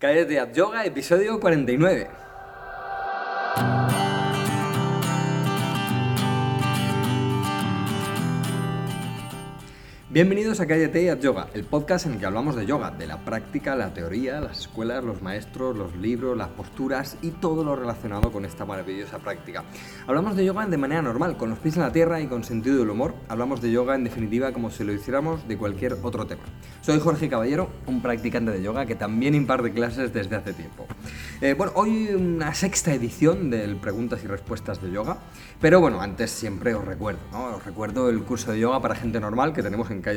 A Yoga, episodio 49. Bienvenidos a Cállate y Yoga, el podcast en el que hablamos de yoga, de la práctica, la teoría, las escuelas, los maestros, los libros, las posturas y todo lo relacionado con esta maravillosa práctica. Hablamos de yoga de manera normal, con los pies en la tierra y con sentido del humor. Hablamos de yoga en definitiva como si lo hiciéramos de cualquier otro tema. Soy Jorge Caballero, un practicante de yoga que también imparte clases desde hace tiempo. Eh, bueno, hoy una sexta edición del preguntas y respuestas de yoga, pero bueno, antes siempre os recuerdo, ¿no? Os recuerdo el curso de yoga para gente normal que tenemos en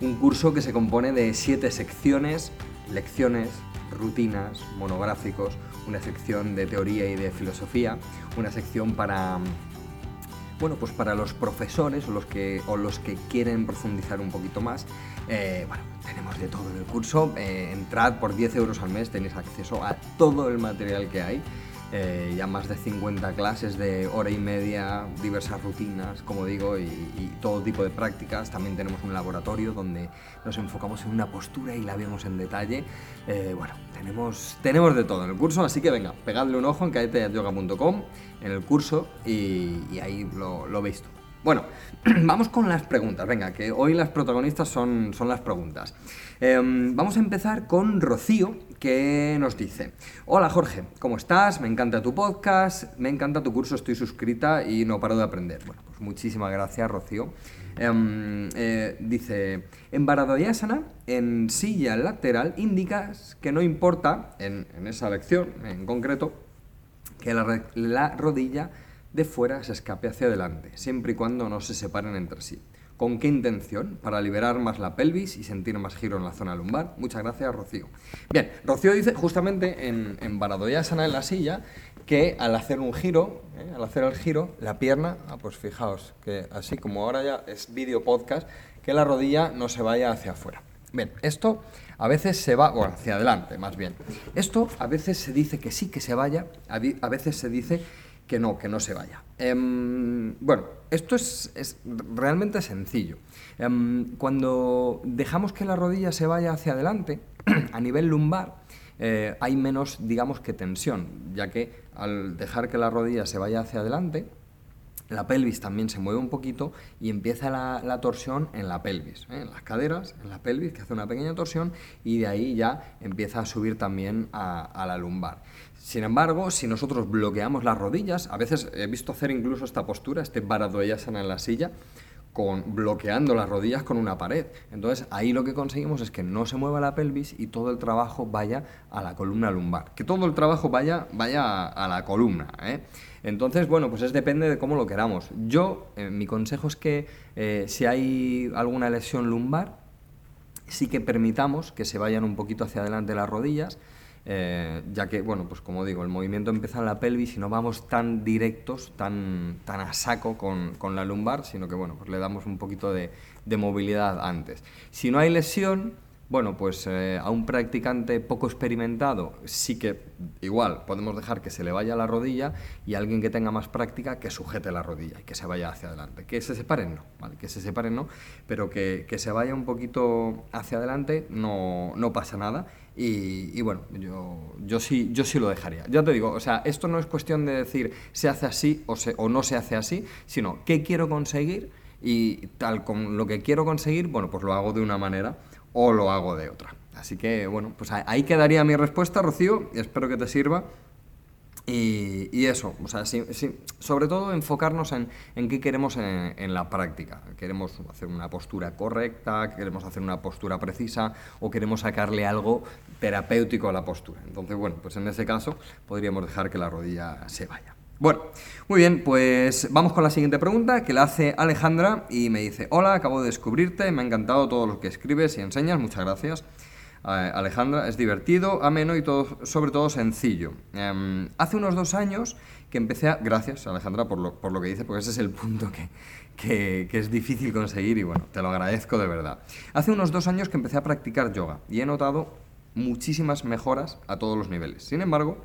un curso que se compone de siete secciones, lecciones, rutinas, monográficos, una sección de teoría y de filosofía, una sección para bueno, pues para los profesores o los que, o los que quieren profundizar un poquito más, eh, bueno, tenemos de todo en el curso. Eh, entrad por 10 euros al mes, tenéis acceso a todo el material que hay. Eh, ya más de 50 clases de hora y media, diversas rutinas, como digo, y, todo tipo de prácticas. También tenemos un laboratorio donde nos enfocamos en una postura y la vemos en detalle. Eh, bueno, tenemos, tenemos de todo en el curso, así que venga, pegadle un ojo en caeteyoga.com en el curso y, ahí lo, lo veis todo. Bueno, vamos con las preguntas. Venga, que hoy las protagonistas son, son las preguntas. Em, vamos a empezar con Rocío, que nos dice, hola Jorge, ¿cómo estás? Me encanta tu podcast, me encanta tu curso, estoy suscrita y no paro de aprender. Bueno, pues muchísimas gracias Rocío. Em, eh, dice, en Baradoyasana, en silla lateral, indicas que no importa, en, esa lección en concreto, que la rodilla de fuera se escape hacia adelante, siempre y cuando no se separen entre sí. ¿Con qué intención? Para liberar más la pelvis y sentir más giro en la zona lumbar. Muchas gracias, Rocío. Bien, Rocío dice justamente en, en Baradoyasana en la silla que al hacer un giro, ¿eh? al hacer el giro, la pierna, ah, pues fijaos que así como ahora ya es vídeo podcast, que la rodilla no se vaya hacia afuera. Bien, esto a veces se va, bueno, hacia adelante más bien. Esto a veces se dice que sí que se vaya, a veces se dice que no, que no se vaya. Em, bueno, esto es, realmente sencillo. Em, cuando dejamos que la rodilla se vaya hacia adelante, a nivel lumbar, eh, hay menos, digamos que tensión, ya que al dejar que la rodilla se vaya hacia adelante, la pelvis también se mueve un poquito y empieza la, torsión en la pelvis, ¿eh? en las caderas, en la pelvis, que hace una pequeña torsión y de ahí ya empieza a subir también a la lumbar. Sin embargo, si nosotros bloqueamos las rodillas, a veces he visto hacer incluso esta postura, este sana en la silla, con, bloqueando las rodillas con una pared. Entonces ahí lo que conseguimos es que no se mueva la pelvis y todo el trabajo vaya a la columna lumbar. Que todo el trabajo vaya, vaya a, la columna. ¿eh? Entonces, bueno, pues es depende de cómo lo queramos. Yo, eh, mi consejo es que eh, si hay alguna lesión lumbar, sí que permitamos que se vayan un poquito hacia adelante las rodillas eh, ya que, bueno, pues como digo, el movimiento empieza en la pelvis y no vamos tan directos, tan, tan a saco con, con la lumbar, sino que, bueno, pues le damos un poquito de, de movilidad antes. Si no hay lesión, bueno, pues eh, a un practicante poco experimentado sí que igual podemos dejar que se le vaya la rodilla y a alguien que tenga más práctica que sujete la rodilla y que se vaya hacia adelante. Que se separen no, ¿vale? Que se separen no, pero que, que se vaya un poquito hacia adelante no, no pasa nada y, bueno, yo, yo, sí, yo sí lo dejaría. Ya te digo, o sea, esto no es cuestión de decir se hace así o, se, o no se hace así, sino qué quiero conseguir y tal con lo que quiero conseguir, bueno, pues lo hago de una manera o lo hago de otra. Así que, bueno, pues ahí quedaría mi respuesta, Rocío, espero que te sirva. Y, eso, sobre todo enfocarnos en, en qué queremos en, la práctica. Queremos hacer una postura correcta, queremos hacer una postura precisa o queremos sacarle algo terapéutico a la postura. Entonces, bueno, pues en ese caso podríamos dejar que la rodilla se vaya. Bueno, muy bien, pues vamos con la siguiente pregunta que la hace Alejandra y me dice, hola, acabo de descubrirte, me ha encantado todo lo que escribes y enseñas, muchas gracias. Eh, Alejandra, es divertido, ameno y sobre todo sencillo. Em, hace unos dos años que empecé a... Gracias, Alejandra, por lo, que dices, porque ese es el punto que, es difícil conseguir y bueno, te lo agradezco de verdad. Hace unos dos años que empecé a practicar yoga y he notado muchísimas mejoras a todos los niveles. Sin embargo,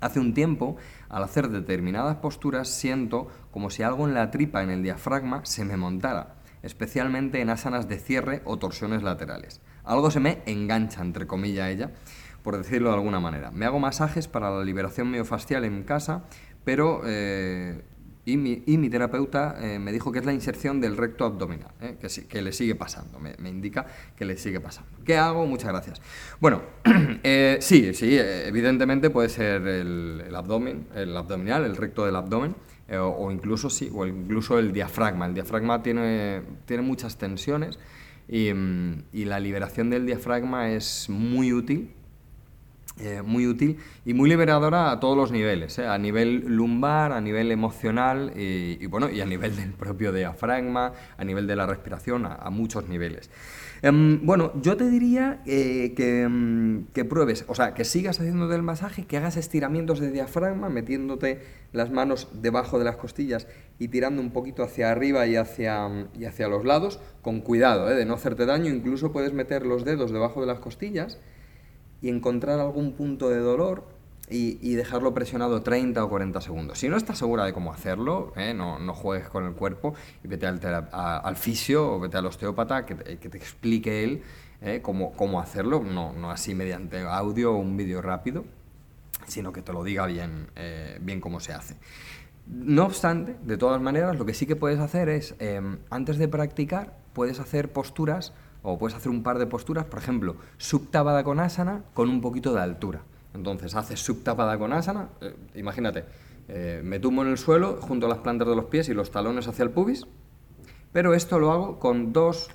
Hace un tiempo, al hacer determinadas posturas, siento como si algo en la tripa, en el diafragma, se me montara, especialmente en asanas de cierre o torsiones laterales. algo se me engancha, entre comillas, ella, por decirlo de alguna manera. Me hago masajes para la liberación miofascial en casa, pero eh, y mi, terapeuta eh, me dijo que es la inserción del recto abdominal, eh, que, que, le sigue pasando, me, indica que le sigue pasando. ¿Qué hago? Muchas gracias. Bueno, eh, sí, sí, evidentemente puede ser el, abdomen, el abdominal, el recto del abdomen, o, incluso sí, o incluso el diafragma. El diafragma tiene, tiene muchas tensiones y, mm, y la liberación del diafragma es muy útil eh, muy útil y muy liberadora a todos los niveles, ¿eh? a nivel lumbar, a nivel emocional y, bueno, y a nivel del propio diafragma, a nivel de la respiración, a, muchos niveles. Em, bueno, yo te diría eh, que, em, que, pruebes, o sea, que sigas haciendo del masaje, que hagas estiramientos de diafragma, metiéndote las manos debajo de las costillas y tirando un poquito hacia arriba y hacia, y hacia los lados, con cuidado de no hacerte daño, incluso puedes meter los dedos debajo de las costillas y encontrar algún punto de dolor y, dejarlo presionado 30 o 40 segundos. Si no estás segura de cómo hacerlo, ¿eh? no, juegues con el cuerpo y vete al, al fisio o vete al osteópata que te, que te explique él ¿eh? cómo, cómo, hacerlo, no, no, así mediante audio o un vídeo rápido, sino que te lo diga bien, eh, bien cómo se hace. No obstante, de todas maneras, lo que sí que puedes hacer es, antes de practicar, puedes hacer posturas o puedes hacer un par de posturas, por ejemplo, subtabada con asana con un poquito de altura. Entonces haces subtapada con asana, eh, imagínate, eh, me tumbo en el suelo junto a las plantas de los pies y los talones hacia el pubis, pero esto lo hago con dos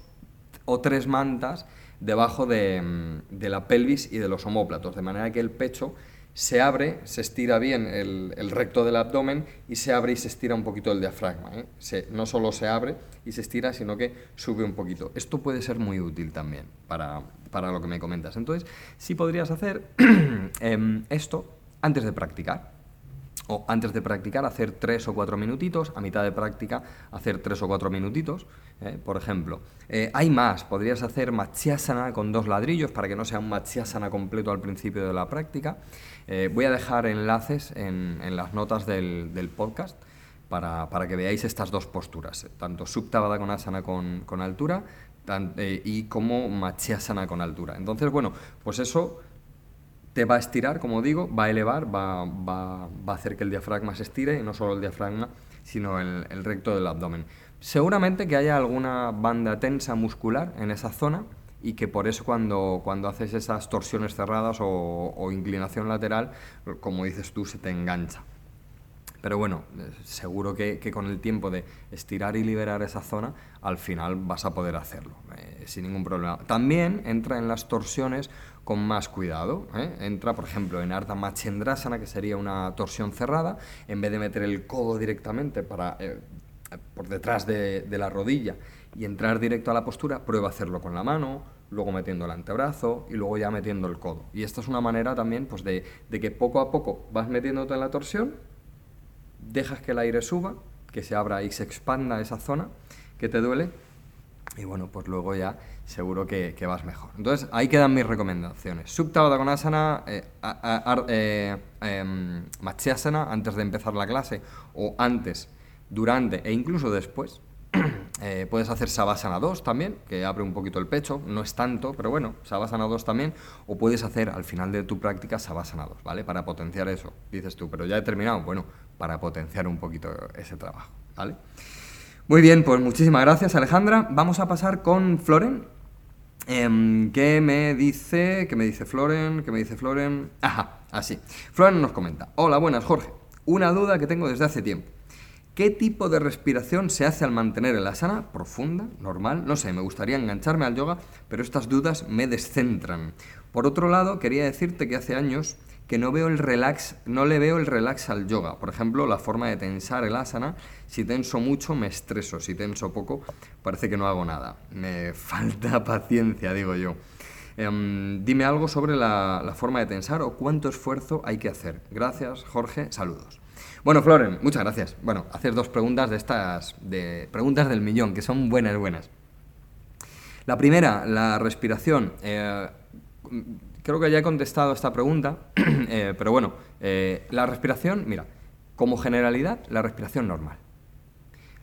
o tres mantas debajo de, mm, de la pelvis y de los homóplatos, de manera que el pecho se abre, se estira bien el, recto del abdomen y se abre y se estira un poquito el diafragma. ¿eh? no solo se abre y se estira, sino que sube un poquito. Esto puede ser muy útil también para, lo que me comentas. Entonces, sí podrías hacer em, esto antes de practicar o antes de practicar hacer tres o cuatro minutitos, a mitad de práctica hacer tres o cuatro minutitos, ¿eh? por ejemplo. Eh, hay más, podrías hacer machyasana con dos ladrillos para que no sea un machyasana completo al principio de la práctica. Eh, voy a dejar enlaces en, las notas del, podcast para, que veáis estas dos posturas, tanto subtabada con asana con, altura y como machyasana con altura. Entonces, bueno, pues eso te va a estirar, como digo, va a elevar, va, va, va, a hacer que el diafragma se estire, y no solo el diafragma, sino el, recto del abdomen. Seguramente que haya alguna banda tensa muscular en esa zona y que por eso cuando, cuando haces esas torsiones cerradas o, inclinación lateral, como dices tú, se te engancha. Pero bueno, eh, seguro que, con el tiempo de estirar y liberar esa zona, al final vas a poder hacerlo, eh, sin ningún problema. También entra en las torsiones con más cuidado. ¿eh? Entra, por ejemplo, en Ardha Machendrasana, que sería una torsión cerrada, en vez de meter el codo directamente para, por detrás de, la rodilla y entrar directo a la postura, prueba a hacerlo con la mano, luego metiendo el antebrazo y luego ya metiendo el codo. Y esta es una manera también pues, de, que poco a poco vas metiéndote en la torsión, dejas que el aire suba, que se abra y se expanda esa zona que te duele y bueno, pues luego ya seguro que, vas mejor. Entonces, ahí quedan mis recomendaciones. Subta Konasana, eh, eh, em, antes de empezar la clase, o antes, durante e incluso después. Eh, puedes hacer Savasana 2 también, que abre un poquito el pecho, no es tanto, pero bueno, Savasana 2 también, o puedes hacer al final de tu práctica Savasana 2, ¿vale? Para potenciar eso, dices tú, pero ya he terminado, bueno, para potenciar un poquito ese trabajo, ¿vale? Muy bien, pues muchísimas gracias Alejandra. Vamos a pasar con Floren. Em, ¿Qué me dice? ¿Qué me dice Floren? ¿Qué me dice Floren? Ajá, así. Floren nos comenta. Hola, buenas, Jorge. Una duda que tengo desde hace tiempo. ¿Qué tipo de respiración se hace al mantener el asana? ¿Profunda? ¿Normal? No sé, me gustaría engancharme al yoga, pero estas dudas me descentran. Por otro lado, quería decirte que hace años que no veo el relax, no le veo el relax al yoga. Por ejemplo, la forma de tensar el asana, si tenso mucho me estreso, si tenso poco parece que no hago nada. Me falta paciencia, digo yo. Em, dime algo sobre la, forma de tensar o cuánto esfuerzo hay que hacer. Gracias, Jorge. Saludos. Bueno, Floren, muchas gracias. Bueno, hacer dos preguntas de estas, de preguntas del millón, que son buenas, buenas. La primera, la respiración. Eh, creo que ya he contestado esta pregunta, eh, pero bueno, eh, la respiración, mira, como generalidad, la respiración normal.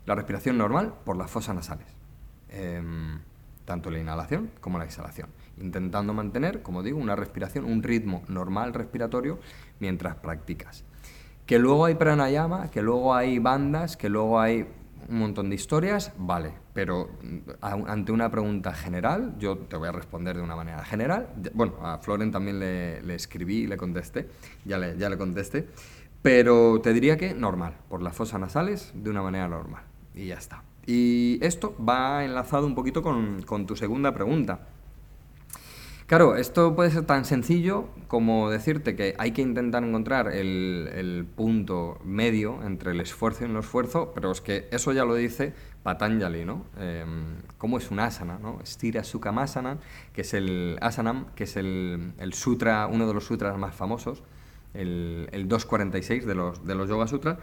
La respiración normal por las fosas nasales. Em, tanto la inhalación como la exhalación. intentando mantener, como digo, una respiración, un ritmo normal respiratorio mientras practicas. Que luego hay pranayama, que luego hay bandas, que luego hay un montón de historias, vale, pero mm, ante una pregunta general, yo te voy a responder de una manera general. Bueno, a Floren también le, escribí y le contesté, ya le, ya le contesté, pero te diría que normal, por las fosas nasales, de una manera normal, y ya está. Y esto va enlazado un poquito con, con tu segunda pregunta. Claro, esto puede ser tan sencillo como decirte que hay que intentar encontrar el, punto medio entre el esfuerzo y el no esfuerzo, pero es que eso ya lo dice Patanjali, ¿no? Em, ¿Cómo es un asana? ¿no? Stira Sukhamasana, que es el asanam, que es el, sutra, uno de los sutras más famosos, el, 246 de los, de los Yoga Sutras.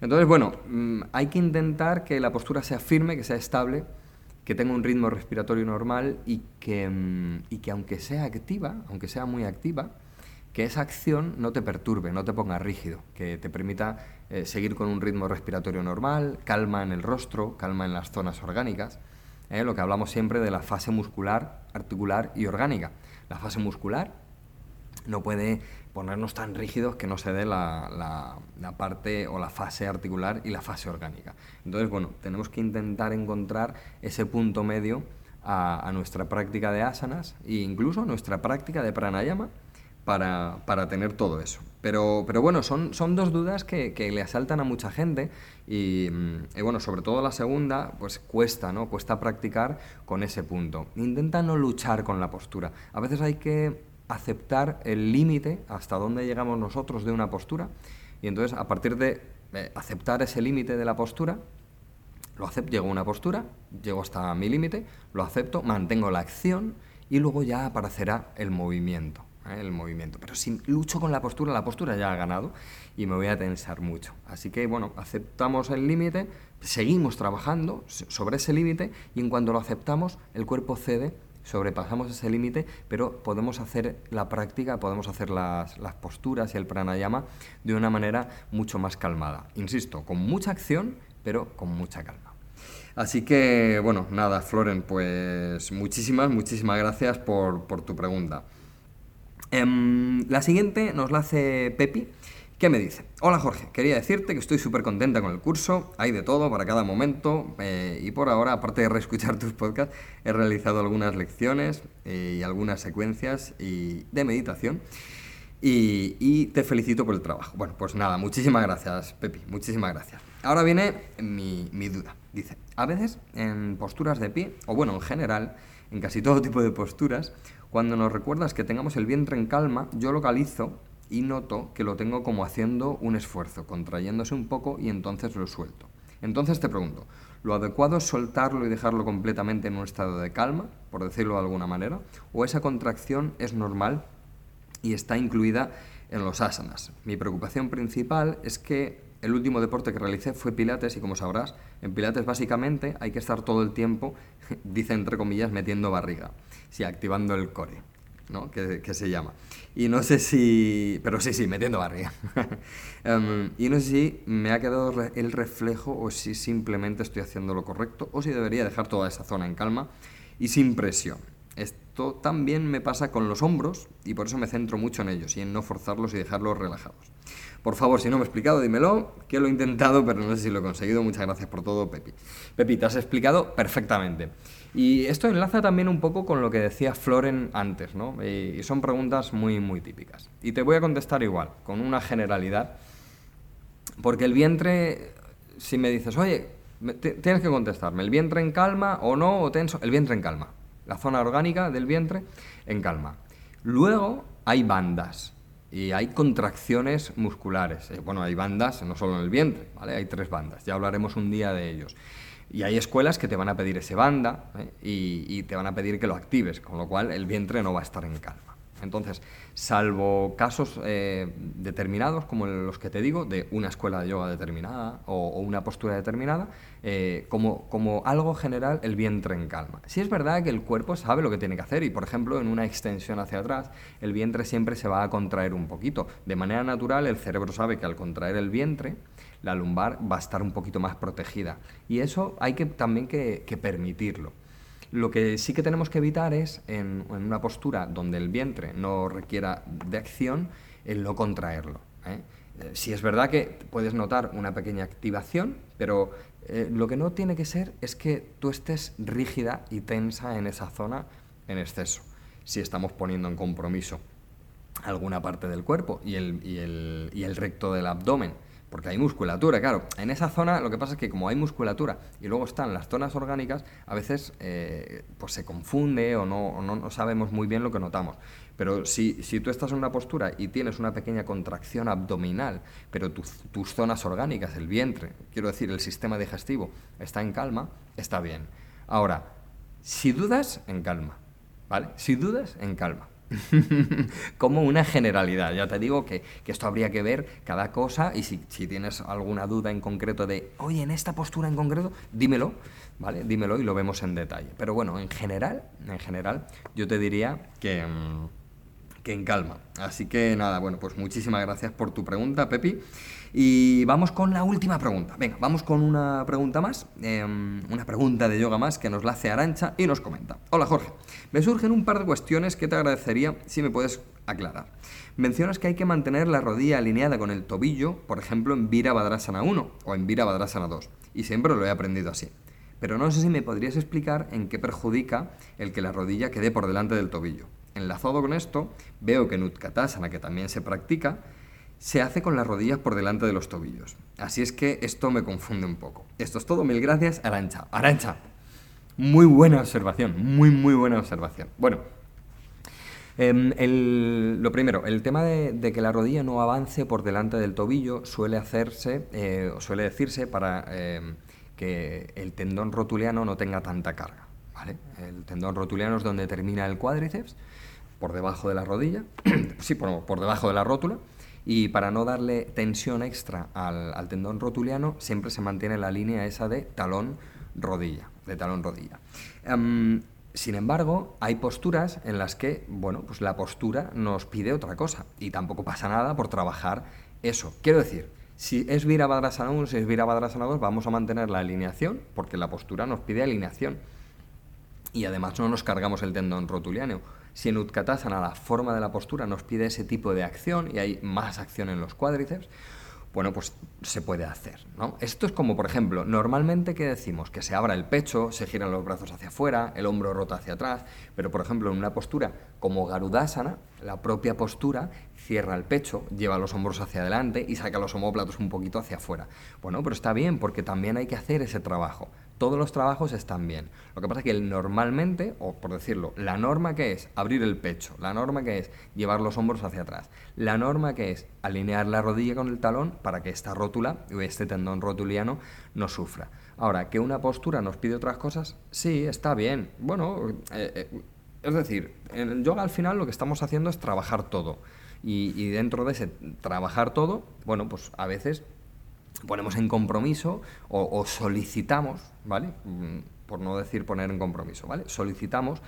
Entonces, bueno, mm, hay que intentar que la postura sea firme, que sea estable, que tenga un ritmo respiratorio normal y que, mm, y que aunque sea activa, aunque sea muy activa, que esa acción no te perturbe, no te ponga rígido, que te permita eh, seguir con un ritmo respiratorio normal, calma en el rostro, calma en las zonas orgánicas, eh, lo que hablamos siempre de la fase muscular, articular y orgánica. La fase muscular no puede ponernos tan rígidos que no se dé la, parte o la fase articular y la fase orgánica. Entonces, bueno, tenemos que intentar encontrar ese punto medio a, nuestra práctica de asanas e incluso nuestra práctica de pranayama para, tener todo eso. Pero, pero bueno, son, son dos dudas que, le asaltan a mucha gente y, y, bueno, sobre todo la segunda, pues cuesta, ¿no? Cuesta practicar con ese punto. Intenta no luchar con la postura. A veces hay que aceptar el límite hasta dónde llegamos nosotros de una postura y entonces a partir de aceptar ese límite de la postura, lo acepto, llego a una postura, llego hasta mi límite, lo acepto, mantengo la acción y luego ya aparecerá el movimiento. ¿eh? El movimiento. Pero si lucho con la postura, la postura ya ha ganado y me voy a tensar mucho. Así que, bueno, aceptamos el límite, seguimos trabajando sobre ese límite y en cuanto lo aceptamos, el cuerpo cede sobrepasamos ese límite, pero podemos hacer la práctica, podemos hacer las, posturas y el pranayama de una manera mucho más calmada. Insisto, con mucha acción, pero con mucha calma. Así que, bueno, nada, Floren, pues muchísimas, muchísimas gracias por, tu pregunta. Em, la siguiente nos la hace Pepi ¿Qué me dice? Hola Jorge, quería decirte que estoy súper contenta con el curso, hay de todo para cada momento eh, y por ahora, aparte de reescuchar tus podcasts, he realizado algunas lecciones eh, y algunas secuencias y, de meditación y, te felicito por el trabajo. Bueno, pues nada, muchísimas gracias Pepi, muchísimas gracias. Ahora viene mi, mi duda. Dice, a veces en posturas de pie, o bueno, en general, en casi todo tipo de posturas, cuando nos recuerdas que tengamos el vientre en calma, yo localizo y noto que lo tengo como haciendo un esfuerzo, contrayéndose un poco y entonces lo suelto. Entonces te pregunto, ¿lo adecuado es soltarlo y dejarlo completamente en un estado de calma, por decirlo de alguna manera? ¿O esa contracción es normal y está incluida en los asanas? Mi preocupación principal es que el último deporte que realicé fue Pilates y como sabrás, en Pilates básicamente hay que estar todo el tiempo, dice entre comillas, metiendo barriga, sí, activando el core. ¿No? que, se llama. Y no sé si... Pero sí, sí, metiendo barriga. Em, y no sé si me ha quedado el reflejo o si simplemente estoy haciendo lo correcto o si debería dejar toda esa zona en calma y sin presión. Esto también me pasa con los hombros y por eso me centro mucho en ellos y en no forzarlos y dejarlos relajados. Por favor, si no me he explicado, dímelo, que lo he intentado, pero no sé si lo he conseguido. Muchas gracias por todo, Pepi. Pepi, te has explicado perfectamente. Y esto enlaza también un poco con lo que decía Floren antes, ¿no? Y son preguntas muy, muy típicas. Y te voy a contestar igual, con una generalidad, porque el vientre, si me dices, oye, tienes que contestarme, ¿el vientre en calma o no, o tenso? El vientre en calma. La zona orgánica del vientre en calma. Luego hay bandas y hay contracciones musculares. Eh, bueno, hay bandas, no solo en el vientre, ¿vale? Hay tres bandas, ya hablaremos un día de ellos. Y hay escuelas que te van a pedir ese banda ¿eh? y, te van a pedir que lo actives, con lo cual el vientre no va a estar en calma. Entonces, salvo casos eh, determinados, como los que te digo, de una escuela de yoga determinada o, una postura determinada, eh, como, como, algo general, el vientre en calma. Si es verdad que el cuerpo sabe lo que tiene que hacer y, por ejemplo, en una extensión hacia atrás, el vientre siempre se va a contraer un poquito. De manera natural, el cerebro sabe que al contraer el vientre, la lumbar va a estar un poquito más protegida. Y eso hay que también que, permitirlo. Lo que sí que tenemos que evitar es, en, una postura donde el vientre no requiera de acción, el no contraerlo. ¿eh? Eh, si es verdad que puedes notar una pequeña activación, pero eh, lo que no tiene que ser es que tú estés rígida y tensa en esa zona en exceso, si estamos poniendo en compromiso alguna parte del cuerpo y el, y el, y el recto del abdomen porque hay musculatura, claro. En esa zona lo que pasa es que como hay musculatura y luego están las zonas orgánicas, a veces eh, pues se confunde o no, no, sabemos muy bien lo que notamos. Pero si, si, tú estás en una postura y tienes una pequeña contracción abdominal, pero tus zonas orgánicas, el vientre, quiero decir, el sistema digestivo, está en calma, está bien. Ahora, si dudas, en calma. ¿Vale? Si dudas, en calma. como una generalidad. Ya te digo que, esto habría que ver cada cosa y si, tienes alguna duda en concreto de, oye, en esta postura en concreto, dímelo, ¿vale? Dímelo y lo vemos en detalle. Pero bueno, en general, en general, yo te diría que, mm, que en calma. Así que nada, bueno, pues muchísimas gracias por tu pregunta, Pepi. Y vamos con la última pregunta. Venga, vamos con una pregunta más, em, una pregunta de yoga más que nos la hace Arancha y nos comenta. Hola Jorge, me surgen un par de cuestiones que te agradecería si me puedes aclarar. Mencionas que hay que mantener la rodilla alineada con el tobillo, por ejemplo en Virabhadrasana 1 o en Virabhadrasana 2, y siempre lo he aprendido así. Pero no sé si me podrías explicar en qué perjudica el que la rodilla quede por delante del tobillo. Enlazado con esto, veo que en Utkatasana, que también se practica, se hace con las rodillas por delante de los tobillos. Así es que esto me confunde un poco. Esto es todo, mil gracias, Arancha. Arancha, muy buena observación, muy, muy buena observación. Bueno, em, lo primero, el tema de, que la rodilla no avance por delante del tobillo suele hacerse, eh, suele decirse para em, que el tendón rotuliano no tenga tanta carga. ¿vale? El tendón rotuliano es donde termina el cuádriceps, por debajo de la rodilla, sí, por debajo de la rótula, y para no darle tensión extra al, tendón rotuliano, siempre se mantiene la línea esa de talón-rodilla, de talón-rodilla. Em, sin embargo, hay posturas en las que, bueno, pues la postura nos pide otra cosa y tampoco pasa nada por trabajar eso. Quiero decir, si es Virabhadrasana 1, si es Virabhadrasana 2, vamos a mantener la alineación porque la postura nos pide alineación y además no nos cargamos el tendón rotuliano. Si en Utkatasana la forma de la postura nos pide ese tipo de acción y hay más acción en los cuádriceps, bueno, pues se puede hacer, ¿no? Esto es como, por ejemplo, normalmente que decimos que se abra el pecho, se giran los brazos hacia afuera, el hombro rota hacia atrás, pero por ejemplo en una postura como Garudasana, la propia postura cierra el pecho, lleva los hombros hacia adelante y saca los homóplatos un poquito hacia afuera. Bueno, pero está bien porque también hay que hacer ese trabajo todos los trabajos están bien. Lo que pasa es que normalmente, o por decirlo, la norma que es abrir el pecho, la norma que es llevar los hombros hacia atrás, la norma que es alinear la rodilla con el talón para que esta rótula este tendón rotuliano no sufra. Ahora, que una postura nos pide otras cosas, sí, está bien. Bueno, eh, eh, es decir, en el yoga al final lo que estamos haciendo es trabajar todo. Y, y dentro de ese trabajar todo, bueno, pues a veces ponemos en compromiso o, solicitamos, ¿vale? Mm, por no decir poner en compromiso, ¿vale? Solicitamos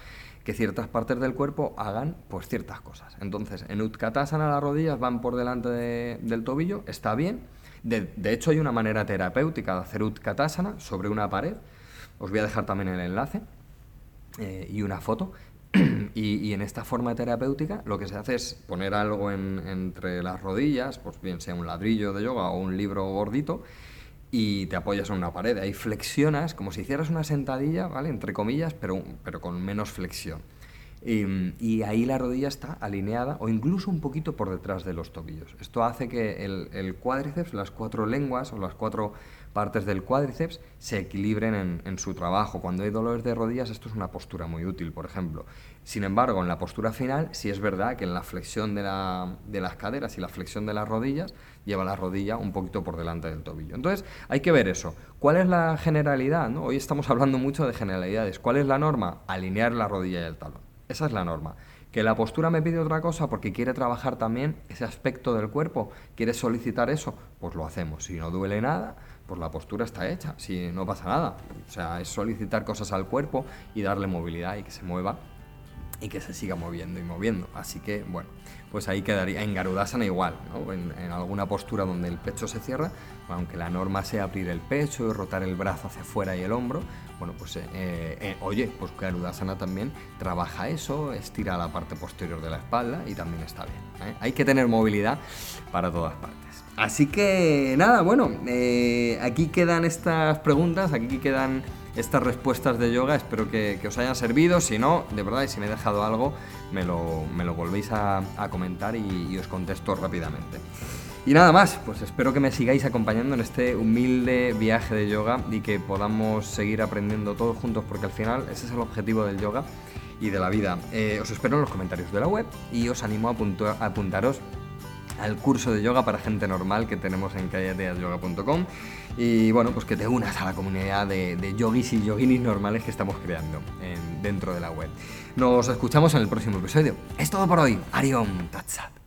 que ciertas partes del cuerpo hagan pues ciertas cosas. Entonces, en Utkatasana las rodillas van por delante del tobillo, está bien. De, hecho, hay una manera terapéutica de hacer Utkatasana sobre una pared. Os voy a dejar también el enlace eh, y una foto. Y, en esta forma terapéutica lo que se hace es poner algo entre las rodillas, pues bien sea un ladrillo de yoga o un libro gordito, y te apoyas en una pared. Ahí flexionas como si hicieras una sentadilla, ¿vale? Entre comillas, pero, pero con menos flexión. Y, ahí la rodilla está alineada o incluso un poquito por detrás de los tobillos. Esto hace que el, cuádriceps, las cuatro lenguas o las cuatro partes del cuádriceps se equilibren en, su trabajo. Cuando hay dolores de rodillas, esto es una postura muy útil, por ejemplo. Sin embargo, en la postura final, sí es verdad que en la flexión de, las caderas y la flexión de las rodillas, lleva la rodilla un poquito por delante del tobillo. Entonces, hay que ver eso. ¿Cuál es la generalidad? Hoy estamos hablando mucho de generalidades. ¿Cuál es la norma? Alinear la rodilla y el talón. Esa es la norma. Que la postura me pide otra cosa porque quiere trabajar también ese aspecto del cuerpo, quiere solicitar eso, pues lo hacemos. Si no duele nada, pues la postura está hecha, si no pasa nada. O sea, es solicitar cosas al cuerpo y darle movilidad y que se mueva y que se siga moviendo y moviendo. Así que, bueno, pues ahí quedaría. En Garudasana igual, ¿no? En, alguna postura donde el pecho se cierra, aunque la norma sea abrir el pecho y rotar el brazo hacia afuera y el hombro, bueno, pues eh, eh, oye, pues Garudasana también trabaja eso, estira la parte posterior de la espalda y también está bien. ¿eh? Hay que tener movilidad para todas partes. Así que nada, bueno, aquí quedan estas preguntas, aquí quedan estas respuestas de yoga. Espero que, os hayan servido. Si no, de verdad, y si me he dejado algo, me lo, me lo volvéis a, comentar y, os contesto rápidamente. Y nada más, pues espero que me sigáis acompañando en este humilde viaje de yoga y que podamos seguir aprendiendo todos juntos, porque al final ese es el objetivo del yoga y de la vida. Eh, os espero en los comentarios de la web y os animo a, a apuntaros al curso de yoga para gente normal que tenemos en callateasyoga.com y bueno, pues que te unas a la comunidad de, de yogis y yoginis normales que estamos creando dentro de la web. Nos escuchamos en el próximo episodio. Es todo por hoy. Arion Tatsat.